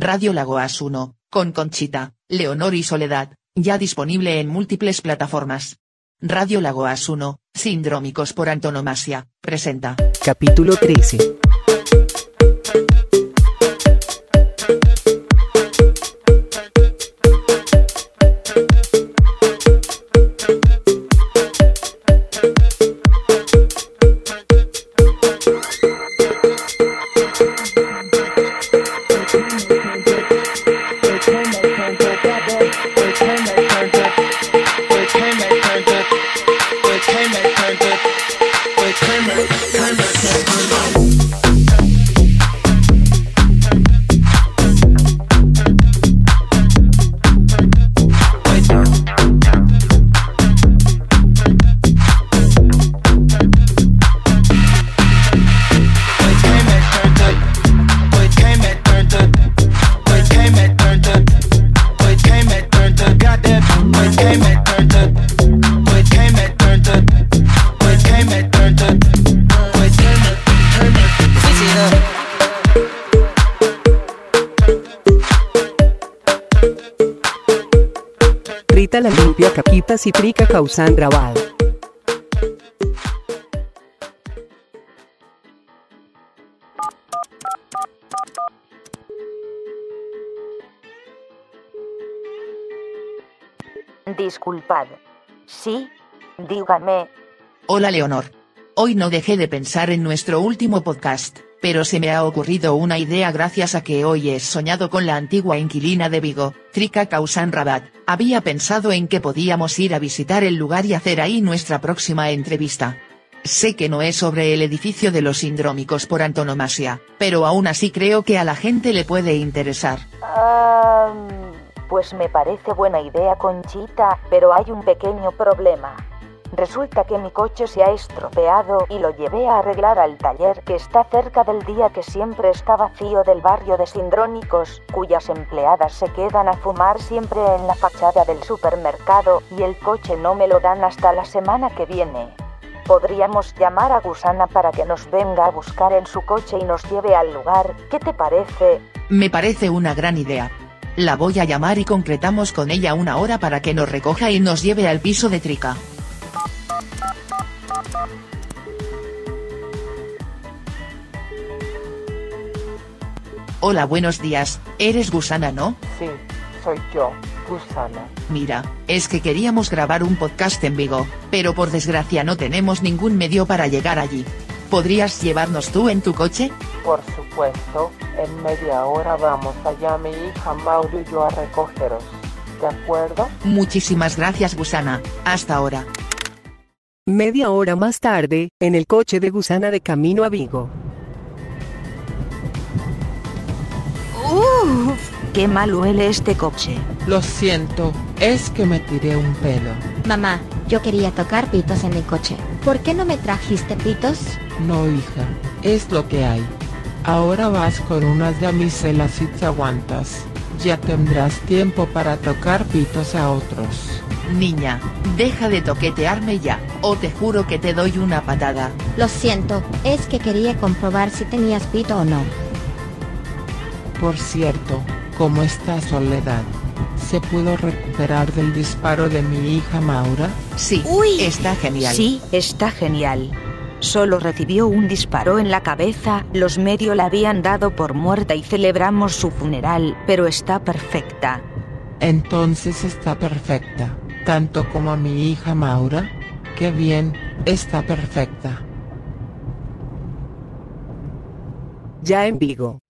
Radio Lagoas 1, con Conchita, Leonor y Soledad, ya disponible en múltiples plataformas. Radio Lagoas 1, Sindrómicos por antonomasia, presenta. Capítulo 13. Rita la limpia caquitas y trica causan rabal. Disculpad. Sí, dígame. Hola Leonor. Hoy no dejé de pensar en nuestro último podcast, pero se me ha ocurrido una idea gracias a que hoy he soñado con la antigua inquilina de Vigo, Trika Kausan Rabat. Había pensado en que podíamos ir a visitar el lugar y hacer ahí nuestra próxima entrevista. Sé que no es sobre el edificio de los sindrómicos por antonomasia, pero aún así creo que a la gente le puede interesar. Ah, pues me parece buena idea, Conchita, pero hay un pequeño problema. Resulta que mi coche se ha estropeado y lo llevé a arreglar al taller que está cerca del día que siempre está vacío del barrio de Sindrónicos, cuyas empleadas se quedan a fumar siempre en la fachada del supermercado y el coche no me lo dan hasta la semana que viene. Podríamos llamar a Gusana para que nos venga a buscar en su coche y nos lleve al lugar. ¿Qué te parece? Me parece una gran idea. La voy a llamar y concretamos con ella una hora para que nos recoja y nos lleve al piso de Trica. Hola buenos días, eres Gusana ¿no? Sí, soy yo, Gusana. Mira, es que queríamos grabar un podcast en Vigo, pero por desgracia no tenemos ningún medio para llegar allí. ¿Podrías llevarnos tú en tu coche? Por supuesto, en media hora vamos allá mi hija Mauro y yo a recogeros. ¿De acuerdo? Muchísimas gracias Gusana, hasta ahora. Media hora más tarde, en el coche de Gusana de camino a Vigo. ¡Uf! ¡Qué mal huele este coche! Lo siento, es que me tiré un pelo. Mamá, yo quería tocar pitos en el coche. ¿Por qué no me trajiste pitos? No, hija, es lo que hay. Ahora vas con unas damiselas si te aguantas. Ya tendrás tiempo para tocar pitos a otros. Niña, deja de toquetearme ya, o te juro que te doy una patada. Lo siento, es que quería comprobar si tenías pito o no. Por cierto, ¿cómo está Soledad? ¿Se pudo recuperar del disparo de mi hija Maura? Sí, Uy. está genial. Sí, está genial. Solo recibió un disparo en la cabeza, los medios la habían dado por muerta y celebramos su funeral, pero está perfecta. Entonces está perfecta, tanto como a mi hija Maura. Qué bien, está perfecta. Ya en Vigo.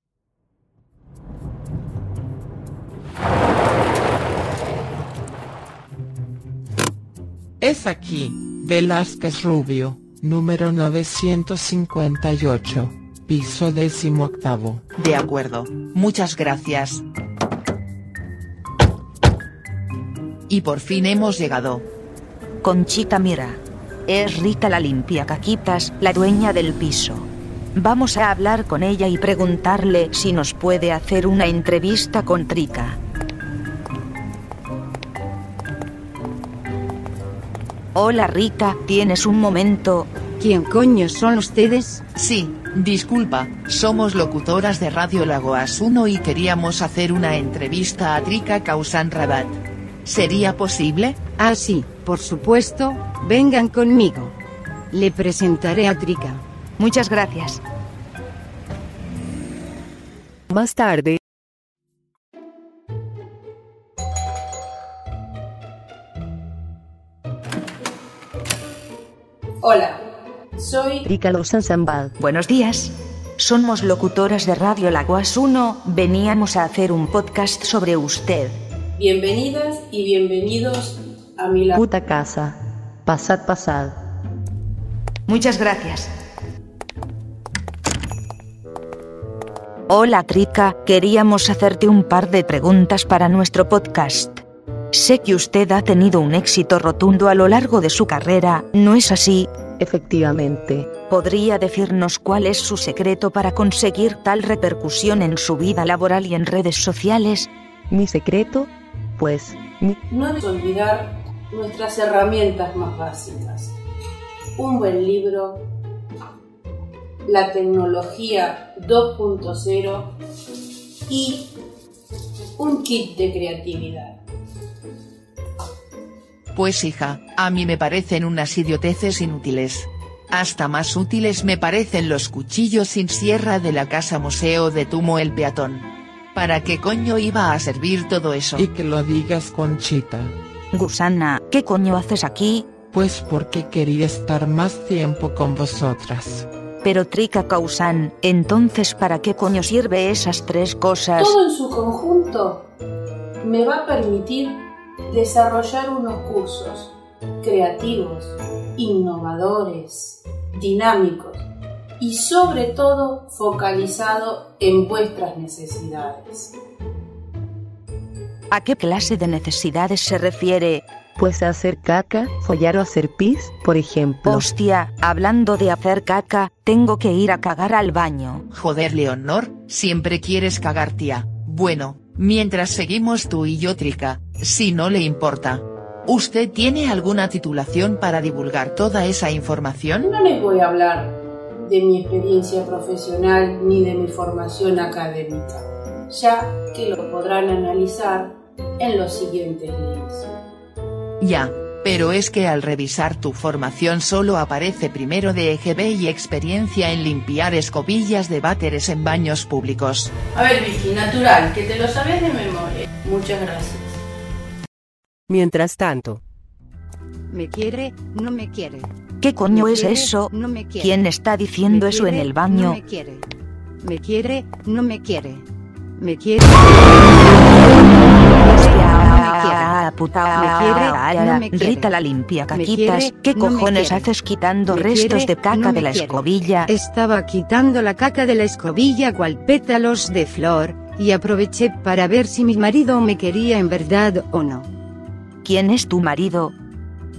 Es aquí, Velázquez Rubio, número 958, piso décimo octavo. De acuerdo, muchas gracias. Y por fin hemos llegado. Conchita, mira. Es Rita la limpia caquitas, la dueña del piso. Vamos a hablar con ella y preguntarle si nos puede hacer una entrevista con Trica. Hola Rita, ¿tienes un momento? ¿Quién coño son ustedes? Sí, Disculpa, somos locutoras de Radio Lagoas 1 y queríamos hacer una entrevista a Trika Kausan Rabat. ¿Sería posible? Ah, sí, por supuesto, vengan conmigo. Le presentaré a Trika. Muchas gracias. Más tarde, soy Zambal. Buenos días. Somos locutoras de Radio Lagoas 1. Veníamos a hacer un podcast sobre usted. bienvenidas y bienvenidos a mi la- Puta casa. Pasad, pasad. Muchas gracias. Hola Trika, queríamos hacerte un par de preguntas para nuestro podcast. Sé que usted ha tenido un éxito rotundo a lo largo de su carrera, ¿no es así? Efectivamente. ¿Podría decirnos cuál es su secreto para conseguir tal repercusión en su vida laboral y en redes sociales? Mi secreto, pues, mi No debes olvidar nuestras herramientas más básicas. Un buen libro, la tecnología 2.0 y un kit de creatividad. Pues hija, a mí me parecen unas idioteces inútiles. Hasta más útiles me parecen los cuchillos sin sierra de la casa museo de Tumo el peatón. ¿Para qué coño iba a servir todo eso? Y que lo digas Conchita. Gusana, ¿qué coño haces aquí? Pues porque quería estar más tiempo con vosotras. Pero Trika Kausan, entonces ¿para qué coño sirve esas tres cosas? Todo en su conjunto me va a permitir desarrollar unos cursos creativos, innovadores, dinámicos y sobre todo focalizado en vuestras necesidades. ¿A qué clase de necesidades se refiere? pues hacer caca, follar o hacer pis, por ejemplo. Hostia, hablando de hacer caca, tengo que ir a cagar al baño. Joder Leonor, siempre quieres cagar tía. Bueno, mientras seguimos tú y yo Trika, si no le importa. ¿Usted tiene alguna titulación para divulgar toda esa información? No les voy a hablar de mi experiencia profesional ni de mi formación académica, ya que lo podrán analizar en los siguientes links. Ya, pero es que al revisar tu formación solo aparece primero de EGB y experiencia en limpiar escobillas de váteres en baños públicos. A ver, Vicky, natural, que te lo sabes de memoria. Muchas gracias. Mientras tanto, ¿Me quiere? No me quiere. ¿Qué coño ¿Me es quiere? eso? No me quiere. ¿Quién está diciendo ¿Me eso en quiere? el baño? No me quiere. ¿Me quiere? No me quiere. ¿Me quiere? Hostia, puta. ¿Me quiere? No me quiere. Rita la limpia ¿Me caquitas. quiere? ¿Qué No cojones quiere. haces quitando ¿Me restos quiere? de caca No de la quiere. escobilla? Estaba quitando la caca de la escobilla cual pétalos de flor, y aproveché para ver si mi marido me quería en verdad o no. ¿Quién es tu marido?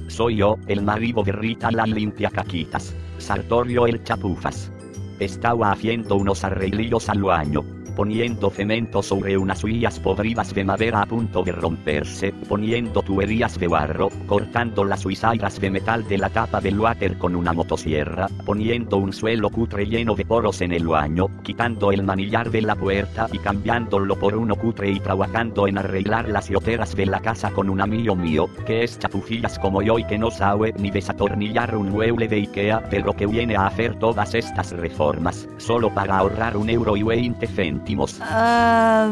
Soy yo, el marido de Rita la limpia caquitas. Sartorio el chapufas. Estaba haciendo unos arreglillos al baño. Poniendo cemento sobre unas vías podridas de madera a punto de romperse, poniendo tuberías de barro, cortando las huizallas de metal de la tapa del váter con una motosierra, poniendo un suelo cutre lleno de poros en el baño, quitando el manillar de la puerta y cambiándolo por uno cutre y trabajando en arreglar las goteras de la casa con un amigo mío, que es chapufillas como yo y que no sabe ni desatornillar un mueble de Ikea, pero que viene a hacer todas estas reformas, solo para ahorrar un euro y veinte Ah,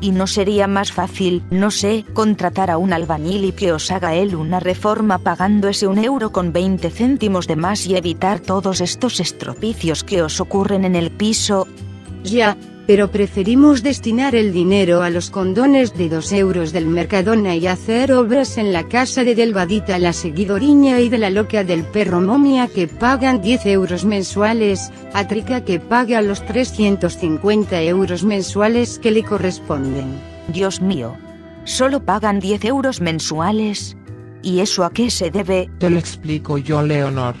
¿Y no sería más fácil, no sé, contratar a un albañil y que os haga él una reforma pagando ese un euro con 20 céntimos de más y evitar todos estos estropicios que os ocurren en el piso? Ya, pero preferimos destinar el dinero a los condones de 2 euros del Mercadona y hacer obras en la casa de Delvadita la seguidoriña y de la loca del perro momia que pagan 10 euros mensuales, a Trica que paga los 350 euros mensuales que le corresponden. Dios mío. Solo pagan 10 euros mensuales. ¿Y eso a qué se debe? Te lo explico yo, Leonor.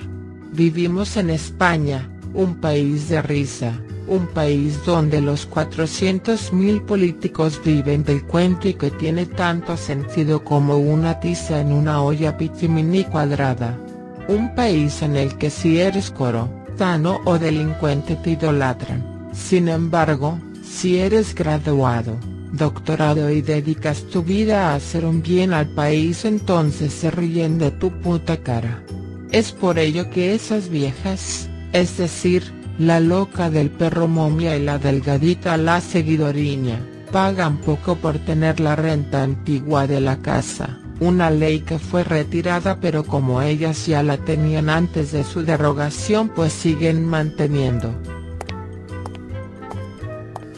Vivimos en España, un país de risa, un país donde los 400.000 políticos viven del cuento y que tiene tanto sentido como una tiza en una olla pitimini cuadrada. Un país en el que si eres coro, charlatano o delincuente te idolatran. Sin embargo, si eres graduado, doctorado y dedicas tu vida a hacer un bien al país entonces se ríen de tu puta cara. Es por ello que esas viejas, es decir, la loca del perro momia y la delgadita la seguidoriña, pagan poco por tener la renta antigua de la casa, una ley que fue retirada pero como ellas ya la tenían antes de su derogación pues siguen manteniendo.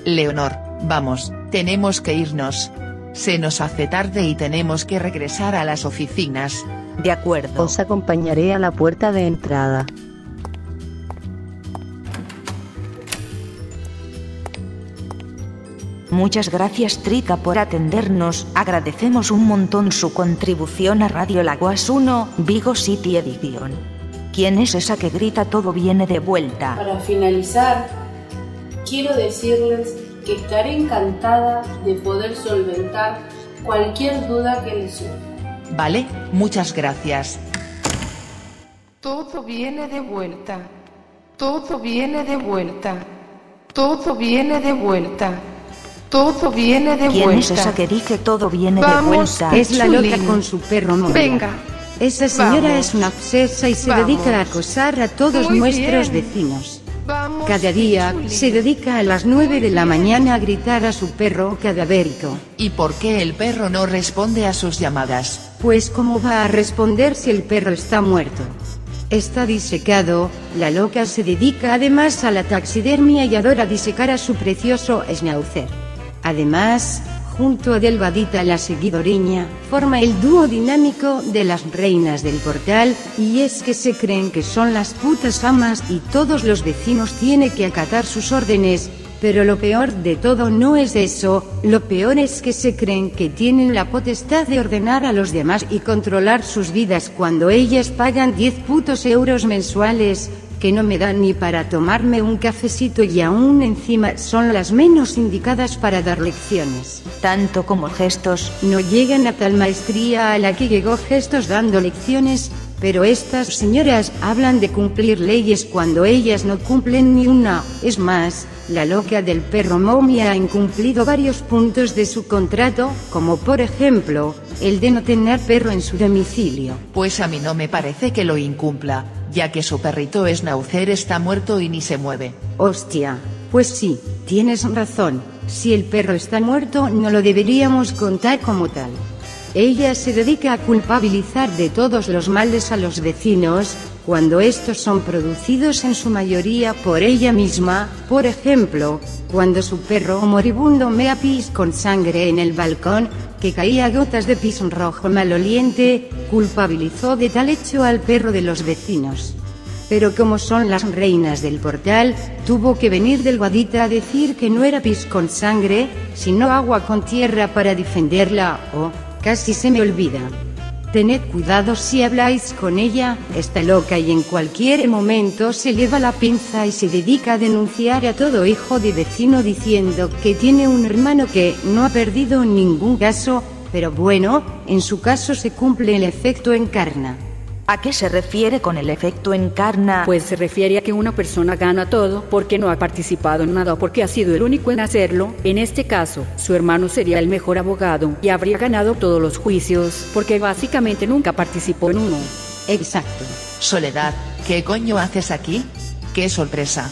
Leonor, vamos, tenemos que irnos. Se nos hace tarde y tenemos que regresar a las oficinas. De acuerdo. Os acompañaré a la puerta de entrada. Muchas gracias Trica por atendernos, agradecemos un montón su contribución a Radio Laguas 1, Vigo City Edition. ¿Quién es esa que grita todo viene de vuelta? Para finalizar, quiero decirles que estaré encantada de poder solventar cualquier duda que les surja. Vale, muchas gracias. Todo viene de vuelta. Todo viene de vuelta. Todo viene de vuelta. Todo viene de ¿Quién vuelta. es esa que dice todo viene Vamos, de vuelta? Es la loca Chulín. con su perro Moria. Venga. Esa señora Vamos. es una obsesa y se Vamos. dedica a acosar a todos Muy nuestros bien. vecinos. Vamos, Cada día Chulín. se dedica a las 9 de la mañana a gritar a su perro cadavérico. ¿Y por qué el perro no responde a sus llamadas? Pues cómo va a responder si el perro está muerto. Está disecado, la loca se dedica además a la taxidermia y adora disecar a su precioso schnauzer. Además, junto a Delvadita la seguidoreña, forma el dúo dinámico de las reinas del portal, y es que se creen que son las putas amas y todos los vecinos tienen que acatar sus órdenes, pero lo peor de todo no es eso, lo peor es que se creen que tienen la potestad de ordenar a los demás y controlar sus vidas cuando ellas pagan 10 putos euros mensuales, que no me dan ni para tomarme un cafecito y aún encima son las menos indicadas para dar lecciones. Tanto como gestos, No llegan a tal maestría a la que llegó Gestos dando lecciones, pero estas señoras hablan de cumplir leyes cuando ellas no cumplen ni una. Es más, la loca del perro momia ha incumplido varios puntos de su contrato, como por ejemplo, el de no tener perro en su domicilio. Pues a mí no me parece que lo incumpla, ya que su perrito Schnauzer está muerto y ni se mueve. Hostia, pues sí, tienes razón, si el perro está muerto no lo deberíamos contar como tal. Ella se dedica a culpabilizar de todos los males a los vecinos, cuando estos son producidos en su mayoría por ella misma, por ejemplo, cuando su perro moribundo mea pis con sangre en el balcón, que caía gotas de pis rojo maloliente, culpabilizó de tal hecho al perro de los vecinos. Pero como son las reinas del portal, tuvo que venir del Guadita a decir que no era pis con sangre, sino agua con tierra para defenderla, o, casi se me olvida. Tened cuidado si habláis con ella, está loca y en cualquier momento se lleva la pinza y se dedica a denunciar a todo hijo de vecino diciendo que tiene un hermano que no ha perdido ningún caso, pero bueno, en su caso se cumple el efecto encarna. ¿A qué se refiere con el efecto encarna? Pues se refiere a que una persona gana todo porque no ha participado en nada o porque ha sido el único en hacerlo. En este caso, su hermano sería el mejor abogado y habría ganado todos los juicios porque básicamente nunca participó en uno. Exacto. Soledad, ¿qué coño haces aquí? ¡Qué sorpresa!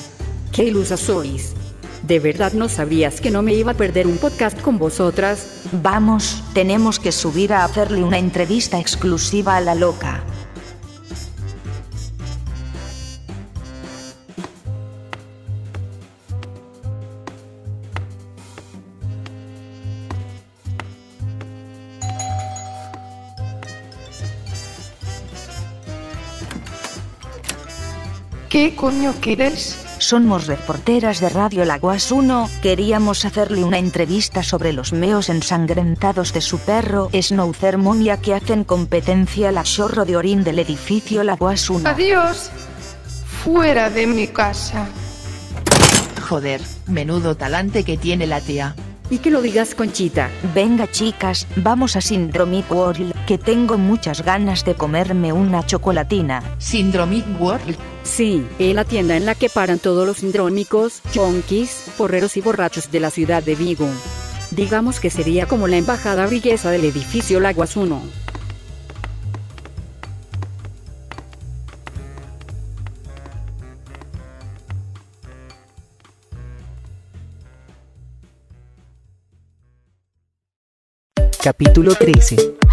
¡Qué ilusa sois! ¿De verdad no sabrías que no me iba a perder un podcast con vosotras? Vamos, tenemos que subir a hacerle una entrevista exclusiva a la loca. ¿Qué coño quieres? Somos reporteras de Radio Laguas 1, queríamos hacerle una entrevista sobre los meos ensangrentados de su perro Schnauzer Momia que hacen competencia al chorro de orín del edificio Laguas 1. Adiós. Fuera de mi casa. Joder, menudo talante que tiene la tía. Y que lo digas Conchita. Venga chicas, vamos a Syndromic World, que tengo muchas ganas de comerme una chocolatina. Syndromic World. Sí, es la tienda en la que paran todos los sindrómicos, chonquis, porreros y borrachos de la ciudad de Vigo. Digamos que sería como la embajada briguesa del edificio Laguas 1. Capítulo 13.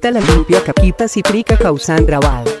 La limpia caquitas y prica causan rabal.